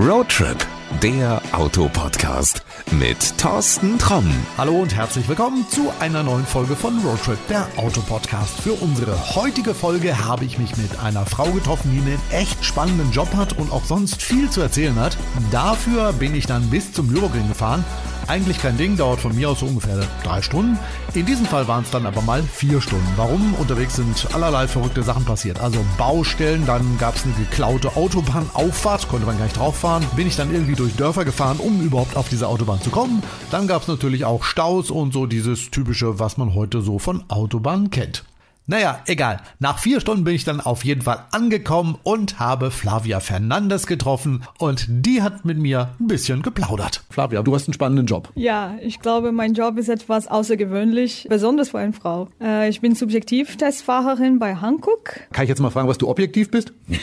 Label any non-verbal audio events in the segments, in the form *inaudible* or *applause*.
Roadtrip, der Autopodcast mit Thorsten Tromm. Hallo und herzlich willkommen zu einer neuen Folge von Roadtrip, der Autopodcast. Für unsere heutige Folge habe ich mich mit einer Frau getroffen, die einen echt spannenden Job hat und auch sonst viel zu erzählen hat. Dafür bin ich dann bis zum Nürburgring gefahren eigentlich kein Ding, dauert von mir aus so ungefähr drei Stunden. In diesem Fall waren es dann aber mal vier Stunden. Warum? Unterwegs sind allerlei verrückte Sachen passiert. Also Baustellen, dann gab es eine geklaute Autobahnauffahrt, konnte man gar nicht drauf fahren. Bin ich dann irgendwie durch Dörfer gefahren, um überhaupt auf diese Autobahn zu kommen. Dann gab es natürlich auch Staus und so dieses typische, was man heute so von Autobahnen kennt. Naja, egal. Nach vier Stunden bin ich dann auf jeden Fall angekommen und habe Flavia Fernandes getroffen und die hat mit mir ein bisschen geplaudert. Flavia, du hast einen spannenden Job. Ja, ich glaube, mein Job ist etwas außergewöhnlich, besonders für eine Frau. Äh, ich bin Subjektivtestfahrerin bei Hankook. Kann ich jetzt mal fragen, was du objektiv bist? *laughs*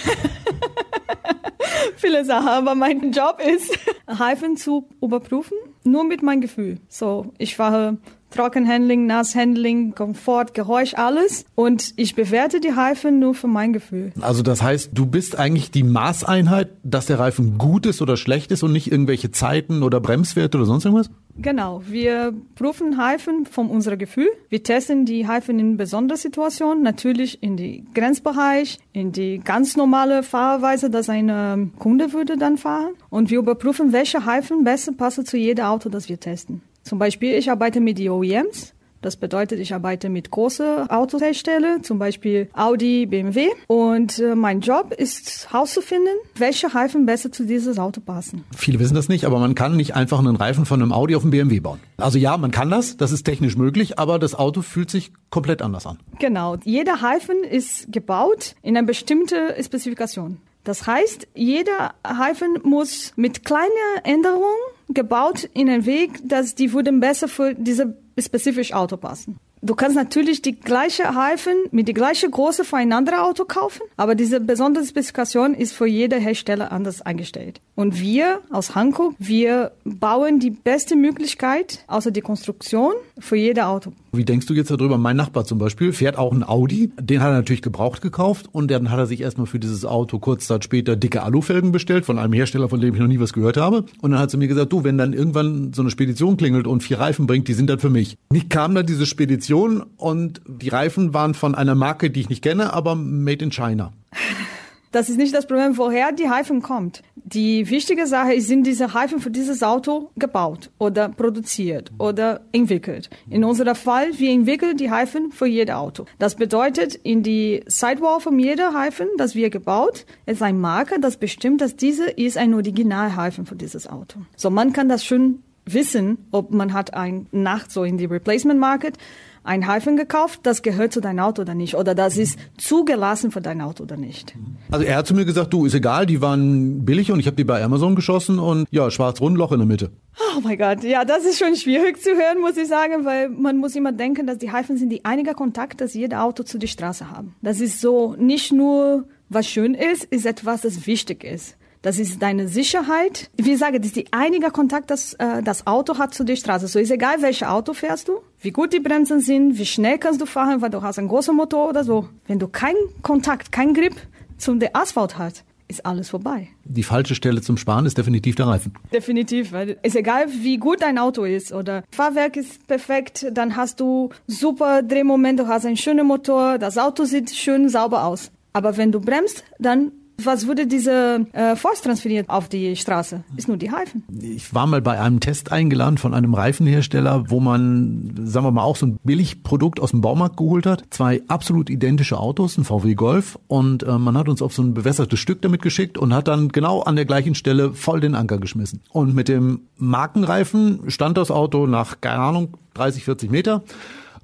Viele Sachen, aber mein Job ist, *laughs* Reifen zu überprüfen, nur mit meinem Gefühl. So, ich fahre Trockenhandling, Nasshandling, Komfort, Geräusch, alles. Und ich bewerte die Reifen nur für mein Gefühl. Also das heißt, du bist eigentlich die Maßeinheit, dass der Reifen gut ist oder schlecht ist und nicht irgendwelche Zeiten oder Bremswerte oder sonst irgendwas? Genau, wir prüfen Reifen von unserem Gefühl. Wir testen die Reifen in besonderen Situationen, natürlich in die Grenzbereich, in die ganz normale Fahrweise, dass ein Kunde würde dann fahren. Und wir überprüfen, welche Reifen besser passen zu jedem Auto, das wir testen. Zum Beispiel, ich arbeite mit die OEMs. Das bedeutet, ich arbeite mit großen Autoherstellern, zum Beispiel Audi, BMW. Und äh, mein Job ist herauszufinden, welche Reifen besser zu dieses Auto passen. Viele wissen das nicht, aber man kann nicht einfach einen Reifen von einem Audi auf einen BMW bauen. Also ja, man kann das, das ist technisch möglich, aber das Auto fühlt sich komplett anders an. Genau, jeder Reifen ist gebaut in eine bestimmte Spezifikation. Das heißt, jeder Reifen muss mit kleinen Änderungen gebaut in einen Weg, dass die würden besser für diese spezifische Auto passen. Du kannst natürlich die gleiche Reifen mit die gleiche Größe für ein anderes Auto kaufen, aber diese besondere Spezifikation ist für jeder Hersteller anders eingestellt. Und wir aus Hankook, wir bauen die beste Möglichkeit, außer die Konstruktion, für jedes Auto. Wie denkst du jetzt darüber? Mein Nachbar zum Beispiel fährt auch ein Audi. Den hat er natürlich gebraucht gekauft und dann hat er sich erstmal für dieses Auto kurz Zeit später dicke Alufelgen bestellt von einem Hersteller, von dem ich noch nie was gehört habe. Und dann hat sie mir gesagt, du, wenn dann irgendwann so eine Spedition klingelt und vier Reifen bringt, die sind dann für mich. Nicht kam dann diese Spedition und die Reifen waren von einer Marke, die ich nicht kenne, aber made in China. Das ist nicht das Problem, woher die Reifen kommt. Die wichtige Sache ist, sind diese Reifen für dieses Auto gebaut oder produziert oder entwickelt. In unserem Fall, wir entwickeln die Reifen für jedes Auto. Das bedeutet, in die Sidewall von jedem Reifen, das wir gebaut, ist ein Marker, das bestimmt, dass diese ist ein Originalreifen für dieses Auto. So, man kann das schon wissen, ob man hat ein Nacht so in die Replacement Market ein Reifen gekauft, das gehört zu deinem Auto oder nicht. Oder das ist zugelassen für dein Auto oder nicht. Also er hat zu mir gesagt, du, ist egal, die waren billig und ich habe die bei Amazon geschossen und ja, schwarz-rund Loch in der Mitte. Oh mein Gott, ja, das ist schon schwierig zu hören, muss ich sagen, weil man muss immer denken, dass die Reifen sind die einige Kontakt, das jeder Auto zu der Straße haben. Das ist so nicht nur was schön ist, ist etwas, das wichtig ist. Das ist deine Sicherheit. Wie sage, das ist die einige Kontakt, das äh, das Auto hat zu der Straße. So ist egal, welches Auto fährst du, wie gut die Bremsen sind, wie schnell kannst du fahren, weil du hast einen großen Motor oder so. Wenn du keinen Kontakt, keinen Grip zum der Asphalt hast, ist alles vorbei. Die falsche Stelle zum Sparen ist definitiv der Reifen. Definitiv, weil es egal, wie gut dein Auto ist oder Fahrwerk ist perfekt, dann hast du super Drehmoment, du hast einen schönen Motor, das Auto sieht schön sauber aus. Aber wenn du bremst, dann was würde diese äh, Force transferiert auf die Straße? Ist nur die Reifen. Ich war mal bei einem Test eingeladen von einem Reifenhersteller, wo man, sagen wir mal, auch so ein Billigprodukt aus dem Baumarkt geholt hat. Zwei absolut identische Autos, ein VW Golf. Und äh, man hat uns auf so ein bewässertes Stück damit geschickt und hat dann genau an der gleichen Stelle voll den Anker geschmissen. Und mit dem Markenreifen stand das Auto nach, keine Ahnung, 30, 40 Meter.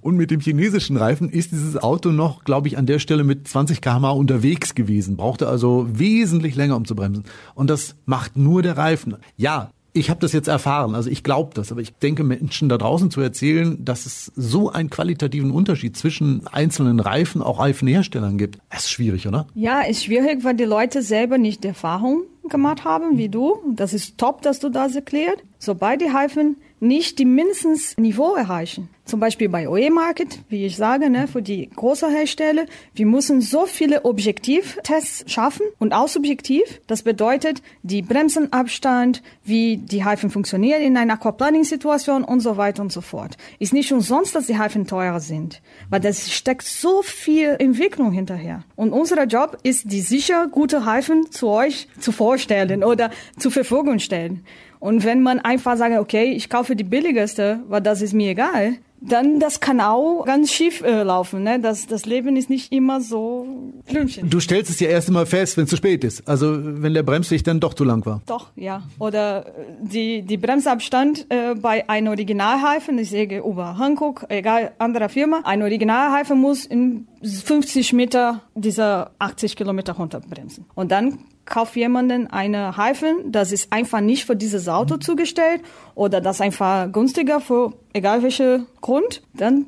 Und mit dem chinesischen Reifen ist dieses Auto noch, glaube ich, an der Stelle mit 20 km unterwegs gewesen. Brauchte also wesentlich länger, um zu bremsen. Und das macht nur der Reifen. Ja, ich habe das jetzt erfahren, also ich glaube das, aber ich denke, Menschen da draußen zu erzählen, dass es so einen qualitativen Unterschied zwischen einzelnen Reifen, auch Reifenherstellern gibt, ist schwierig, oder? Ja, ist schwierig, weil die Leute selber nicht Erfahrung gemacht haben, wie du. Das ist top, dass du das erklärt. Sobald die Reifen nicht die mindestens Niveau erreichen, zum Beispiel bei OE Market, wie ich sage, ne, für die großen Hersteller, wir müssen so viele Objektivtests schaffen und auch subjektiv. Das bedeutet, die Bremsenabstand, wie die Reifen funktionieren in einer Aquaplaning-Situation und so weiter und so fort. Ist nicht umsonst, dass die Reifen teurer sind, weil das steckt so viel Entwicklung hinterher. Und unser Job ist, die sicher gute Reifen zu euch zu vorstellen oder zur Verfügung stellen. Und wenn man einfach sagt, okay, ich kaufe die billigste, weil das ist mir egal, dann das kann auch ganz schief äh, laufen. Ne? Das, das Leben ist nicht immer so Blümchen. Du stellst es ja erst einmal fest, wenn es zu spät ist. Also wenn der Bremslicht dann doch zu lang war. Doch, ja. Oder äh, die, die Bremsabstand äh, bei einem Originalreifen, ich sage über Hankook, egal, anderer Firma, ein Originalreifen muss in 50 Meter dieser 80 Kilometer runterbremsen. Und dann kauft jemanden eine Reifen, das ist einfach nicht für dieses Auto zugestellt oder das einfach günstiger für egal welche Grund, dann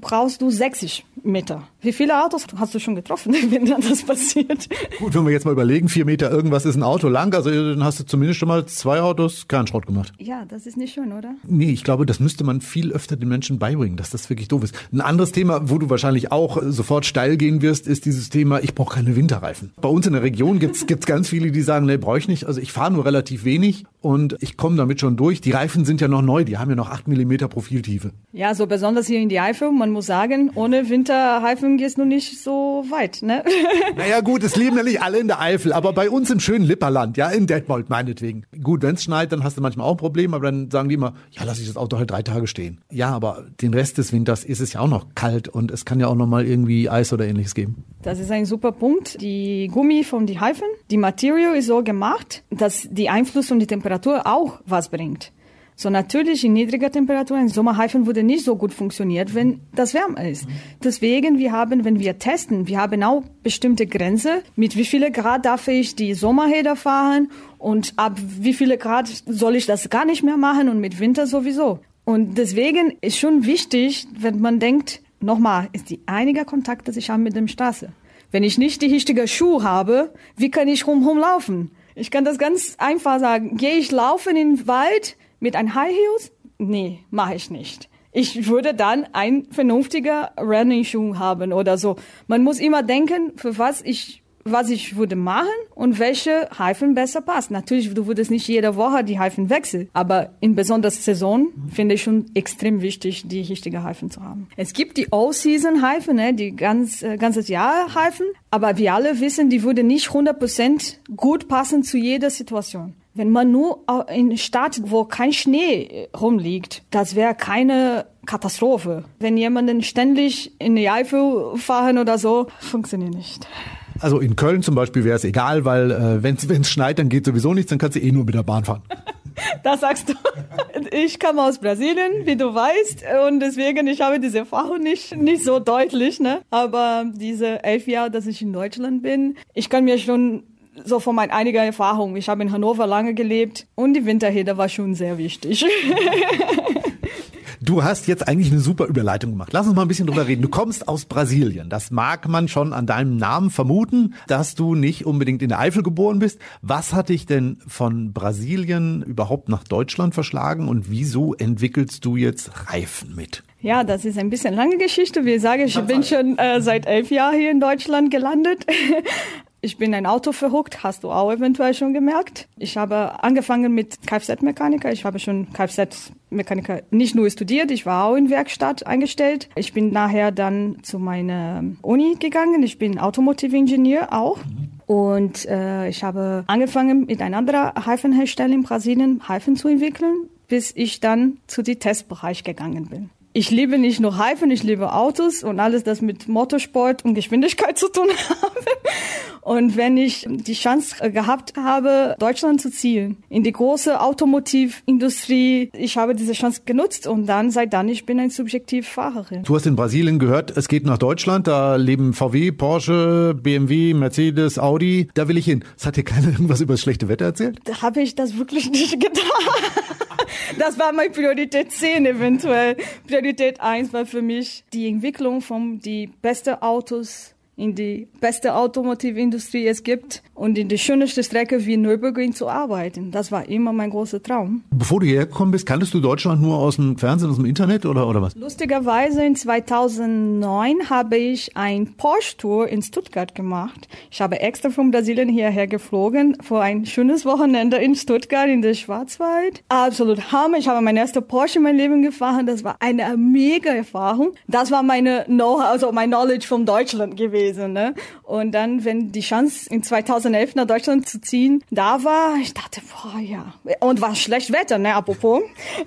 brauchst du 60 Meter. Wie viele Autos hast du schon getroffen, *laughs* wenn dann das passiert? Gut, wenn wir jetzt mal überlegen, vier Meter irgendwas ist ein Auto lang, also dann hast du zumindest schon mal zwei Autos Kernschrott gemacht. Ja, das ist nicht schön, oder? Nee, ich glaube, das müsste man viel öfter den Menschen beibringen, dass das wirklich doof ist. Ein anderes Thema, wo du wahrscheinlich auch sofort steil gehen wirst, ist dieses Thema, ich brauche keine Winterreifen. Bei uns in der Region gibt's *laughs* gibt's ganz viele, die sagen, nee, brauche ich nicht. Also ich fahre nur relativ wenig und ich komme damit schon durch. Die Reifen sind ja noch neu, die haben ja noch acht Millimeter Profiltiefe. Ja, so besonders hier in die Eifel, man muss sagen, ohne Winterreifen gehst du nicht so weit, ne? *laughs* Naja gut, es leben ja nicht alle in der Eifel, aber bei uns im schönen Lipperland, ja, in Detmold meinetwegen. Gut, wenn es schneit, dann hast du manchmal auch ein Problem, aber dann sagen die immer, ja, lass ich das Auto halt drei Tage stehen. Ja, aber den Rest des Winters ist es ja auch noch kalt und es kann ja auch noch mal irgendwie Eis oder ähnliches geben. Das ist ein super Punkt. Die Gummi von die Reifen, die Material ist so gemacht, dass die Einfluss und die Temperatur auch was bringt. So natürlich in niedriger Temperatur ein Sommerreifen würde nicht so gut funktioniert, wenn das wärmer ist. Deswegen wir haben, wenn wir testen, wir haben auch bestimmte Grenze, mit wie viele Grad darf ich die Sommerräder fahren und ab wie viele Grad soll ich das gar nicht mehr machen und mit Winter sowieso. Und deswegen ist schon wichtig, wenn man denkt, nochmal, ist die einige Kontakt, das ich habe mit dem Straße. Wenn ich nicht die richtige Schuhe habe, wie kann ich rumherum laufen? Ich kann das ganz einfach sagen. Gehe ich laufen in den Wald, mit ein High Heels? Nee, mache ich nicht. Ich würde dann ein vernünftiger Running Schuh haben oder so. Man muss immer denken, für was ich was ich würde machen und welche Reifen besser passt. Natürlich, du würdest nicht jede Woche die Reifen wechseln, aber in besonders Saison finde ich schon extrem wichtig, die richtige Reifen zu haben. Es gibt die All-Season-Reifen, ne, die ganz, äh, ganzes Jahr Reifen, aber wir alle wissen, die würde nicht 100% gut passen zu jeder Situation. Wenn man nur in Stadt, wo kein Schnee rumliegt, das wäre keine Katastrophe. Wenn jemanden ständig in die Eifel fahren oder so, funktioniert nicht. Also in Köln zum Beispiel wäre es egal, weil äh, wenn es schneit, dann geht sowieso nichts, dann kannst du eh nur mit der Bahn fahren. *laughs* Das sagst du. *laughs* Ich komme aus Brasilien, wie du weißt, und deswegen ich habe diese Erfahrung nicht nicht so deutlich, ne. Aber diese elf Jahre, dass ich in Deutschland bin, ich kann mir schon so von meinen einiger Erfahrung. Ich habe in Hannover lange gelebt und die Winterhede war schon sehr wichtig. Du hast jetzt eigentlich eine super Überleitung gemacht. Lass uns mal ein bisschen drüber reden. Du kommst aus Brasilien. Das mag man schon an deinem Namen vermuten, dass du nicht unbedingt in der Eifel geboren bist. Was hat dich denn von Brasilien überhaupt nach Deutschland verschlagen und wieso entwickelst du jetzt Reifen mit? Ja, das ist ein bisschen lange Geschichte. Wie ich sage, ich bin schon äh, seit elf Jahren hier in Deutschland gelandet. Ich bin ein Auto verhuckt, hast du auch eventuell schon gemerkt. Ich habe angefangen mit Kfz-Mechaniker. Ich habe schon Kfz-Mechaniker nicht nur studiert, ich war auch in Werkstatt eingestellt. Ich bin nachher dann zu meiner Uni gegangen. Ich bin Automotive-Ingenieur auch. Und äh, ich habe angefangen mit einem anderen Reifenhersteller in Brasilien Reifen zu entwickeln, bis ich dann zu dem Testbereich gegangen bin ich liebe nicht nur Reifen, ich liebe Autos und alles, das mit Motorsport und Geschwindigkeit zu tun *laughs* habe. Und wenn ich die Chance gehabt habe, Deutschland zu ziehen, in die große Automotivindustrie, ich habe diese Chance genutzt und dann, seit dann, ich bin ein Subjektivfahrerin. Du hast in Brasilien gehört, es geht nach Deutschland, da leben VW, Porsche, BMW, Mercedes, Audi, da will ich hin. Es hat dir keiner *laughs* irgendwas über das schlechte Wetter erzählt? Da habe ich das wirklich nicht *laughs* getan. Das war meine Priorität 10 eventuell. Priorität 1 war für mich die Entwicklung von die besten Autos in die beste Automotivindustrie es gibt und in die schönste Strecke wie Nürburgring zu arbeiten. Das war immer mein großer Traum. Bevor du hierher gekommen bist, kanntest du Deutschland nur aus dem Fernsehen, aus dem Internet oder, oder was? Lustigerweise in 2009 habe ich ein Porsche-Tour in Stuttgart gemacht. Ich habe extra von Brasilien hierher geflogen für ein schönes Wochenende in Stuttgart in der Schwarzwald. Absolut Hammer. Ich habe mein erster Porsche in meinem Leben gefahren. Das war eine mega Erfahrung. Das war meine Know also mein Knowledge von Deutschland gewesen. Ne? Und dann, wenn die Chance in 2011 nach Deutschland zu ziehen da war, ich dachte, boah, ja. Und war schlecht Wetter, ne, apropos.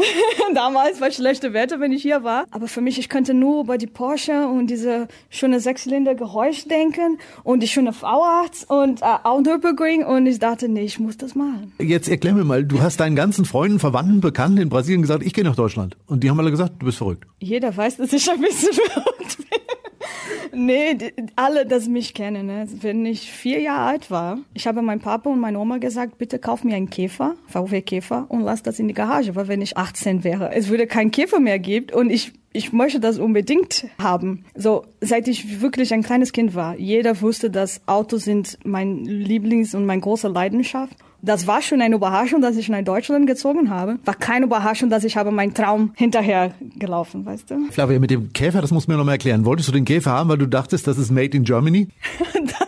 *laughs* Damals war schlechte Wetter, wenn ich hier war. Aber für mich, ich könnte nur über die Porsche und diese schöne Sechszylinder-Geräusch denken und die schöne V8 und äh, auch Nürburgring. Und ich dachte, nee, ich muss das machen. Jetzt erklär mir mal, du hast deinen ganzen Freunden, Verwandten, Bekannten in Brasilien gesagt, ich gehe nach Deutschland. Und die haben alle gesagt, du bist verrückt. Jeder weiß, dass ich ein bisschen *laughs* verrückt bin. Nee, alle, das mich kennen. Ne? Wenn ich vier Jahre alt war, ich habe meinem Papa und meiner Oma gesagt, bitte kauf mir einen Käfer, VW Käfer, und lass das in die Garage, weil wenn ich 18 wäre, es würde keinen Käfer mehr geben und ich ich möchte das unbedingt haben. So, seit ich wirklich ein kleines Kind war, jeder wusste, dass Autos sind mein Lieblings- und mein großer Leidenschaft. Das war schon eine Überraschung, dass ich nach Deutschland gezogen habe. War keine Überraschung, dass ich habe meinen Traum hinterher gelaufen, weißt du? Flavia, mit dem Käfer, das muss mir noch mal erklären. Wolltest du den Käfer haben, weil du dachtest, das ist made in Germany? *laughs* *laughs*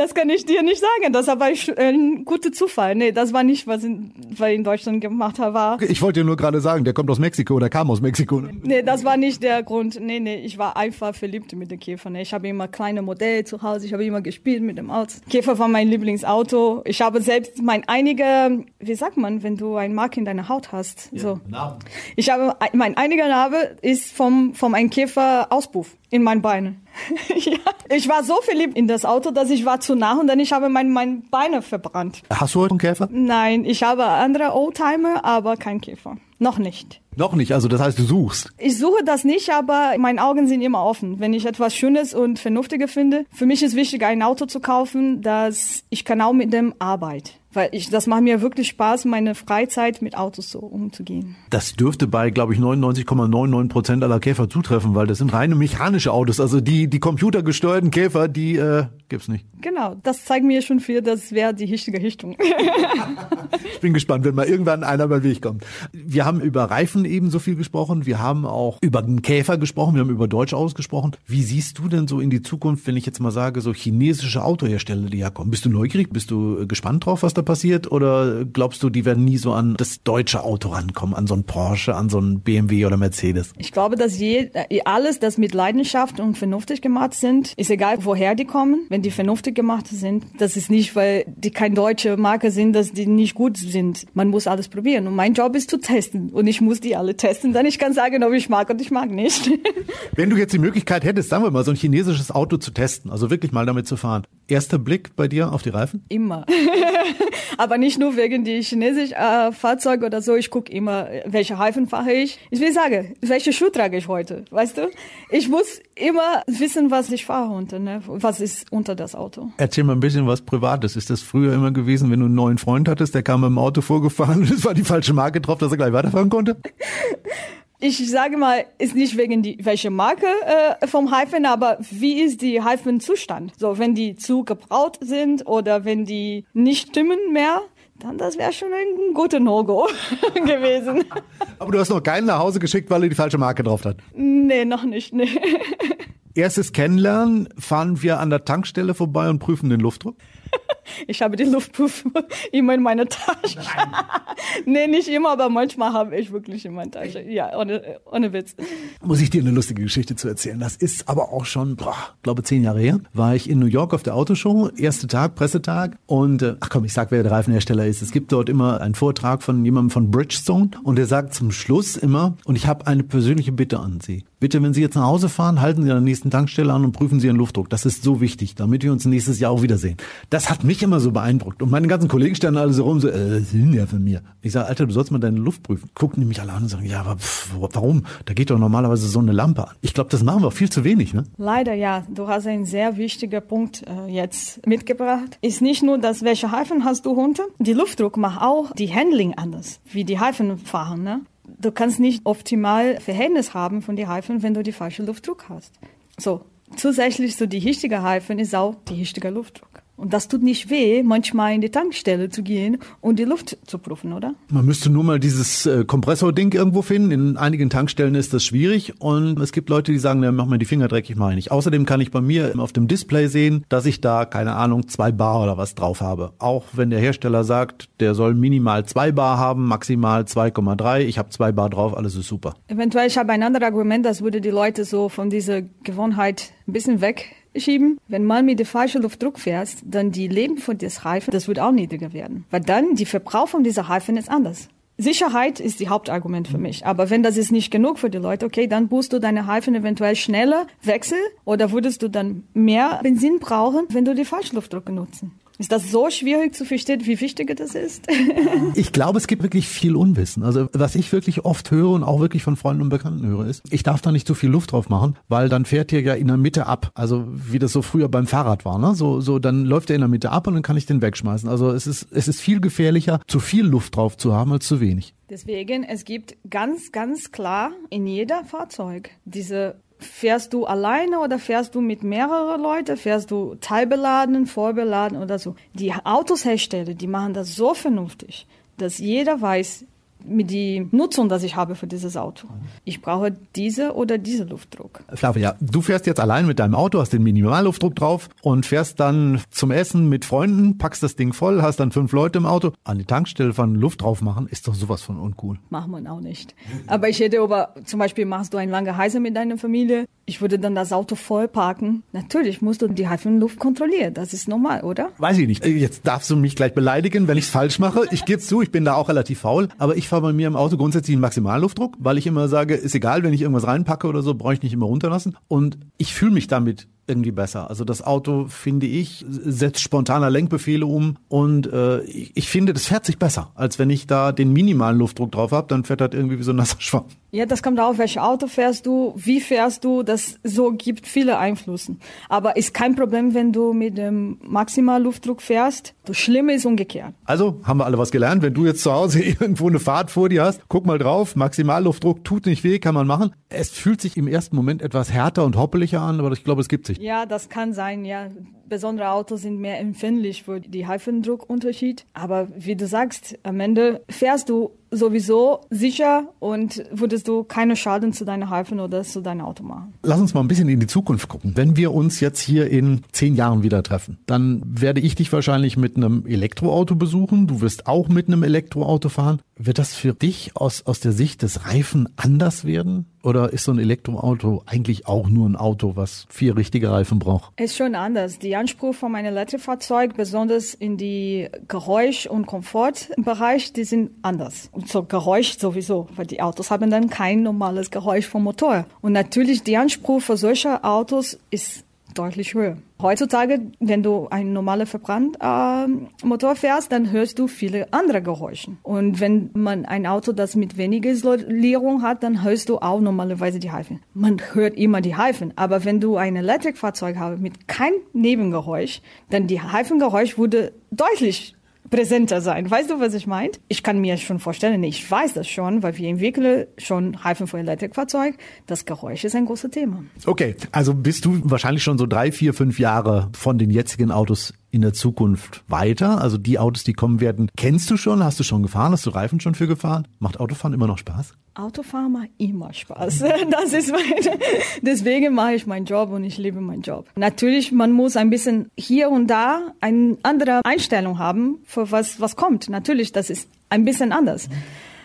das kann ich dir nicht sagen. Das war ein guter Zufall. Nee, das war nicht, was, in, was ich in Deutschland gemacht habe. War. Ich wollte dir nur gerade sagen, der kommt aus Mexiko oder kam aus Mexiko. Nee, das war nicht der Grund. Nee, nee, ich war einfach verliebt mit dem Käfer. Nee, ich habe immer kleine Modelle zu Hause. Ich habe immer gespielt mit dem Auto. Käfer war mein Lieblingsauto. Ich habe selbst mein einige, wie sagt man, wenn du ein Mark in deiner Haut hast. Ja, so. Narben. Ich habe, mein einiger Narbe ist vom, vom ein Käfer Auspuff in meinen Beinen. *laughs* ja. Ich war so verliebt in das Auto, dass ich war zu nah und dann ich habe mein, meine Beine verbrannt. Hast du heute einen Käfer? Nein, ich habe andere Oldtimer, aber kein Käfer. Noch nicht. Noch nicht, also das heißt, du suchst. Ich suche das nicht, aber meine Augen sind immer offen. Wenn ich etwas Schönes und Vernünftiges finde, für mich ist wichtig, ein Auto zu kaufen, dass ich kann auch mit dem arbeiten. Weil ich, das macht mir wirklich Spaß, meine Freizeit mit Autos so umzugehen. Das dürfte bei, glaube ich, 99,99 Prozent aller Käfer zutreffen, weil das sind reine mechanische Autos. Also die, die computergesteuerten Käfer, die äh, gibt's nicht. Genau, das zeigt mir schon viel, das wäre die richtige Richtung. ich bin gespannt, wenn mal irgendwann einer beim Weg kommt. Wir haben über Reifen eben so viel gesprochen. Wir haben auch über den Käfer gesprochen. Wir haben über Deutsch ausgesprochen. Wie siehst du denn so in die Zukunft, wenn ich jetzt mal sage, so chinesische Autohersteller, die herkommen? Bist du neugierig? Bist du gespannt drauf, was da passiert? Oder glaubst du, die werden nie so an das deutsche Auto rankommen, an so ein Porsche, an so ein BMW oder Mercedes? Ich glaube, dass je, alles, das mit Leidenschaft und vernünftig gemacht sind, ist egal, woher die kommen. Wenn die vernünftig gemacht sind, das ist nicht, weil die keine deutsche Marke sind, dass die nicht gut sind. Man muss alles probieren. Und mein Job ist zu testen. Und ich muss die alle testen. Dann ich kann sagen, ob ich mag und ich mag nicht. *laughs* Wenn du jetzt die Möglichkeit hättest, sagen wir mal, so ein chinesisches Auto zu testen, also wirklich mal damit zu fahren. Erster Blick bei dir auf die Reifen? Immer. *laughs* Aber nicht nur wegen die chinesischen äh, Fahrzeuge oder so. Ich gucke immer, welche Reifen fahre ich. Ich will sagen, welche Schuhe trage ich heute, weißt du? Ich muss immer wissen, was ich fahre unter, ne? was ist unter das Auto. Erzähl mal ein bisschen was Privates. Ist das früher immer gewesen, wenn du einen neuen Freund hattest, der kam mit dem Auto vorgefahren *laughs* und es war die falsche Marke drauf, dass er gleich weiterfahren konnte? *laughs* ich sage mal, ist nicht wegen die welche Marke äh, vom Reifen, aber wie ist die Reifenzustand? So, wenn die zu gebraut sind oder wenn die nicht stimmen mehr, dann das wäre schon ein guter No-Go *laughs* gewesen. Aber du hast noch keinen nach Hause geschickt, weil er die falsche Marke drauf hat? Nee, noch nicht, nee. Erstes Kennenlernen, fahren wir an der Tankstelle vorbei und prüfen den Luftdruck? *laughs* Ich habe die Luftpuff *laughs* immer in meiner Tasche. *laughs* nee, nicht immer, aber manchmal habe ich wirklich in meiner Tasche. Ja, ohne, ohne Witz. Muss ich dir eine lustige Geschichte zu erzählen. Das ist aber auch schon, boah, glaube zehn Jahre her. War ich in New York auf der Autoshow, erster Tag, Pressetag. Und äh, ach komm, ich sag, wer der Reifenhersteller ist. Es gibt dort immer einen Vortrag von jemandem von Bridgestone und der sagt zum Schluss immer, und ich habe eine persönliche Bitte an Sie. Bitte, wenn Sie jetzt nach Hause fahren, halten Sie an der nächsten Tankstelle an und prüfen Sie Ihren Luftdruck. Das ist so wichtig, damit wir uns nächstes Jahr auch wiedersehen. Das hat mich immer so beeindruckt. Und meine ganzen Kollegen standen alle so rum, so, äh, sind ja von mir? Ich sage, Alter, du sollst mal deine Luft prüfen. Gucken die mich alle an und sagen, ja, aber pff, warum? Da geht doch normalerweise so eine Lampe an. Ich glaube, das machen wir viel zu wenig, ne? Leider ja. Du hast einen sehr wichtigen Punkt äh, jetzt mitgebracht. Ist nicht nur das, welche Reifen hast du runter? Die Luftdruck macht auch die Handling anders, wie die Reifen fahren, ne? Du kannst nicht optimal Verhältnis haben von den Reifen, wenn du die falsche Luftdruck hast. So, zusätzlich so die richtige Reifen ist auch die richtige Luftdruck. Und das tut nicht weh, manchmal in die Tankstelle zu gehen und die Luft zu prüfen, oder? Man müsste nur mal dieses äh, Kompressor-Ding irgendwo finden. In einigen Tankstellen ist das schwierig und es gibt Leute, die sagen, ja, mach mir die Finger dreckig, mach ich nicht. Außerdem kann ich bei mir auf dem Display sehen, dass ich da, keine Ahnung, zwei Bar oder was drauf habe. Auch wenn der Hersteller sagt, der soll minimal zwei Bar haben, maximal 2,3. Ich habe zwei Bar drauf, alles ist super. Eventuell, ich habe ein anderes Argument, das würde die Leute so von dieser Gewohnheit ein bisschen weg schieben. Wenn man mit dem falschen Luftdruck fährst, dann die Leben von des Reifen, das wird auch niedriger werden. Weil dann die Verbrauch von dieser Reifen ist anders. Sicherheit ist die Hauptargument für mich. Aber wenn das ist nicht genug für die Leute, okay, dann musst du deine Reifen eventuell schneller wechseln oder würdest du dann mehr Benzin brauchen, wenn du die Falschluftdruck nutzen. Ist das so schwierig zu verstehen, wie wichtig das ist? *laughs* ich glaube, es gibt wirklich viel Unwissen. Also was ich wirklich oft höre und auch wirklich von Freunden und Bekannten höre, ist, ich darf da nicht zu viel Luft drauf machen, weil dann fährt der ja in der Mitte ab. Also wie das so früher beim Fahrrad war. Ne? So, so dann läuft er in der Mitte ab und dann kann ich den wegschmeißen. Also es ist, es ist viel gefährlicher, zu viel Luft drauf zu haben als zu wenig. Deswegen, es gibt ganz, ganz klar in jeder Fahrzeug diese Fährst du alleine oder fährst du mit mehreren Leuten? Fährst du teilbeladen, vorbeladen oder so? Die Autoshersteller, die machen das so vernünftig, dass jeder weiß, mit die Nutzung, das ich habe für dieses Auto. Ich brauche diese oder diese Luftdruck. Flavia, du fährst jetzt allein mit deinem Auto, hast den Minimalluftdruck drauf und fährst dann zum Essen mit Freunden, packst das Ding voll, hast dann fünf Leute im Auto. An die Tankstelle von Luft drauf machen, ist doch sowas von uncool. Machen wir auch nicht. Aber ich hätte aber, zum Beispiel machst du ein lange Heise mit deiner Familie, ich würde dann das Auto voll parken. Natürlich musst du die Reifenluft kontrollieren. Das ist normal, oder? Weiß ich nicht. Jetzt darfst du mich gleich beleidigen, wenn ich es falsch mache. Ich gebe zu, ich bin da auch relativ faul. Aber ich fahre bei mir im Auto grundsätzlich einen Maximalluftdruck, weil ich immer sage, ist egal, wenn ich irgendwas reinpacke oder so, brauche ich nicht immer runterlassen. Und ich fühle mich damit irgendwie besser. Also das Auto, finde ich, setzt spontaner Lenkbefehle um und äh, ich, ich finde, das fährt sich besser, als wenn ich da den minimalen Luftdruck drauf habe, dann fährt das irgendwie wie so ein nasser *laughs* Schwamm. Ja, das kommt auf, welches Auto fährst du, wie fährst du, das so gibt viele Einflüsse. Aber ist kein Problem, wenn du mit dem Maximalluftdruck fährst. Das Schlimme ist umgekehrt. Also haben wir alle was gelernt. Wenn du jetzt zu Hause *laughs* irgendwo eine Fahrt vor dir hast, guck mal drauf. Maximalluftdruck tut nicht weh, kann man machen. Es fühlt sich im ersten Moment etwas härter und hoppeliger an, aber ich glaube, es gibt sich. Ja, das kann sein, ja. Besondere Autos sind mehr empfindlich für die Reifendruckunterschied. Aber wie du sagst, am Ende fährst du sowieso sicher und würdest du keine Schaden zu deinen Reifen oder zu deinem Auto machen. Lass uns mal ein bisschen in die Zukunft gucken. Wenn wir uns jetzt hier in zehn Jahren wieder treffen, dann werde ich dich wahrscheinlich mit einem Elektroauto besuchen. Du wirst auch mit einem Elektroauto fahren. Wird das für dich aus, aus der Sicht des Reifen anders werden? Oder ist so ein Elektroauto eigentlich auch nur ein Auto, was vier richtige Reifen braucht? Ist schon anders. Die Anspruch von meinem Elektrofahrzeug, besonders in die Geräusch- und Komfortbereich, die sind anders. Und so Geräusch sowieso, weil die Autos haben dann kein normales Geräusch vom Motor. Und natürlich die Anspruch für solche Autos ist deutlich höher. Heutzutage, wenn du einen normalen Verbrennmotor äh, fährst, dann hörst du viele andere Geräusche. Und wenn man ein Auto, das mit weniger Isolierung hat, dann hörst du auch normalerweise die Reifen. Man hört immer die Reifen, aber wenn du ein Elektrikfahrzeug hast mit kein Nebengeräusch, dann die Reifengeräusch würde deutlich präsenter sein. Weißt du, was ich meine? Ich kann mir schon vorstellen, ich weiß das schon, weil wir entwickeln schon Reifen für Elektrikfahrzeug. Das Geräusch ist ein großes Thema. Okay, also bist du wahrscheinlich schon so drei, vier, fünf Jahre von den jetzigen Autos in der Zukunft weiter? Also die Autos, die kommen werden, kennst du schon? Hast du schon gefahren? Hast du Reifen schon für gefahren? Macht Autofahren immer noch Spaß? Autofahren macht immer Spaß. *laughs* Das ist mein, *laughs* deswegen mache ich meinen Job und ich liebe meinen Job. Natürlich, man muss ein bisschen hier und da eine andere Einstellung haben für was, was kommt. Natürlich, das ist ein bisschen anders.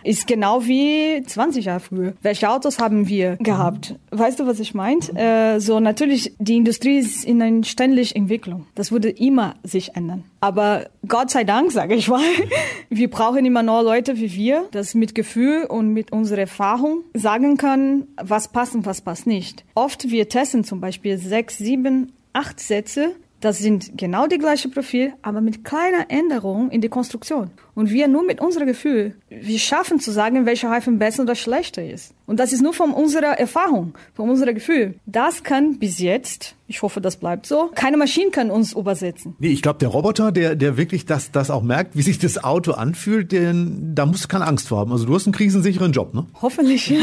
Ist genau wie 20 Jahre früher. Welche Autos haben wir gehabt? Weißt du, was ich meint? Äh, so natürlich, die Industrie ist in einer ständigen Entwicklung. Das würde immer sich ändern. Aber Gott sei Dank, sage ich mal, *laughs* wir brauchen immer noch Leute wie wir, das mit Gefühl und mit unserer Erfahrung sagen können, was passt und was passt nicht. Oft wir testen zum Beispiel sechs, sieben, acht Sätze das sind genau die gleiche Profil, aber mit kleiner Änderung in die Konstruktion. Und wir nur mit unserem Gefühl, wir schaffen zu sagen, welcher Reifen besser oder schlechter ist. Und das ist nur von unserer Erfahrung, von unserem Gefühl. Das kann bis jetzt, ich hoffe, das bleibt so, keine Maschine kann uns übersetzen. Nee, ich glaube, der Roboter, der, der wirklich das, das auch merkt, wie sich das Auto anfühlt, den, da musst du keine Angst vor haben. Also du hast einen krisensicheren Job, ne? Hoffentlich, ja.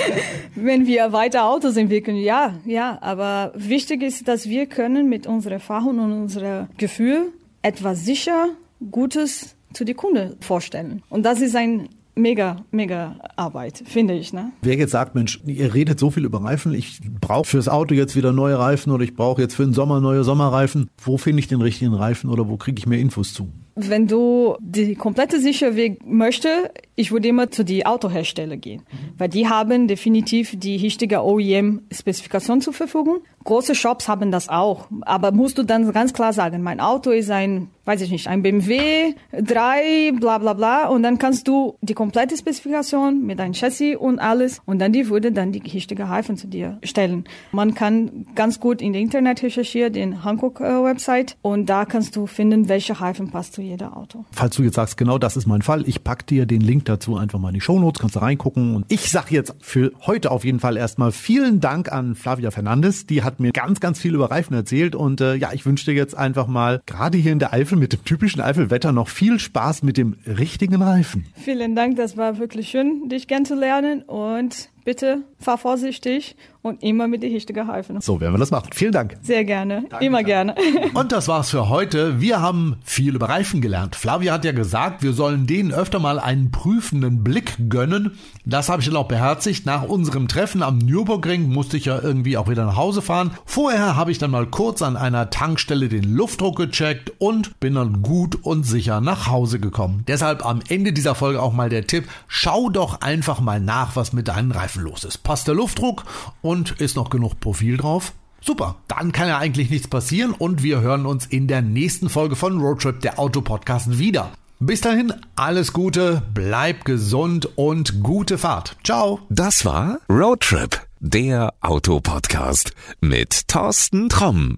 *laughs* Wenn wir weiter Autos entwickeln, ja, ja. Aber wichtig ist, dass wir können mit unserer Erfahrung und unserem Gefühl etwas sicher, Gutes zu die Kunde vorstellen. Und das ist ein mega, mega Arbeit, finde ich. Ne? Wer jetzt sagt, Mensch, ihr redet so viel über Reifen, ich brauche fürs Auto jetzt wieder neue Reifen oder ich brauche jetzt für den Sommer neue Sommerreifen, wo finde ich den richtigen Reifen oder wo kriege ich mehr Infos zu? Wenn du die komplette Sicherweg möchte, ich würde immer zu die Autohersteller gehen, mhm. weil die haben definitiv die richtige OEM-Spezifikation zur Verfügung. Große Shops haben das auch, aber musst du dann ganz klar sagen, mein Auto ist ein, weiß ich nicht, ein BMW 3, bla bla bla, und dann kannst du die komplette Spezifikation mit deinem Chassis und alles, und dann die würde dann die richtige Reifen zu dir stellen. Man kann ganz gut in der Internet recherchieren, in Hankook-Website, äh, und da kannst du finden, welche Reifen passt zu jeder Auto. Falls du jetzt sagst, genau das ist mein Fall, ich pack dir den Link dazu einfach mal in die Shownotes, kannst du reingucken. Und ich sage jetzt für heute auf jeden Fall erstmal vielen Dank an Flavia Fernandes. Die hat mir ganz, ganz viel über Reifen erzählt. Und äh, ja, ich wünsche dir jetzt einfach mal gerade hier in der Eifel mit dem typischen Eifelwetter noch viel Spaß mit dem richtigen Reifen. Vielen Dank, das war wirklich schön, dich kennenzulernen. Und bitte fahr vorsichtig und immer mit die richtigen Reifen. So werden wir das machen. Vielen Dank. Sehr gerne. Danke, immer gerne. *laughs* Und das war's für heute. Wir haben viel über Reifen gelernt. Flavia hat ja gesagt, wir sollen denen öfter mal einen prüfenden Blick gönnen. Das habe ich dann auch beherzigt. Nach unserem Treffen am Nürburgring musste ich ja irgendwie auch wieder nach Hause fahren. Vorher habe ich dann mal kurz an einer Tankstelle den Luftdruck gecheckt und bin dann gut und sicher nach Hause gekommen. Deshalb am Ende dieser Folge auch mal der Tipp, schau doch einfach mal nach, was mit deinen Reifen los ist. Passt der Luftdruck und und ist noch genug Profil drauf? Super, dann kann ja eigentlich nichts passieren und wir hören uns in der nächsten Folge von Roadtrip, der Autopodcast, wieder. Bis dahin, alles Gute, bleib gesund und gute Fahrt. Ciao. Das war Roadtrip, der Autopodcast mit Thorsten Tromm.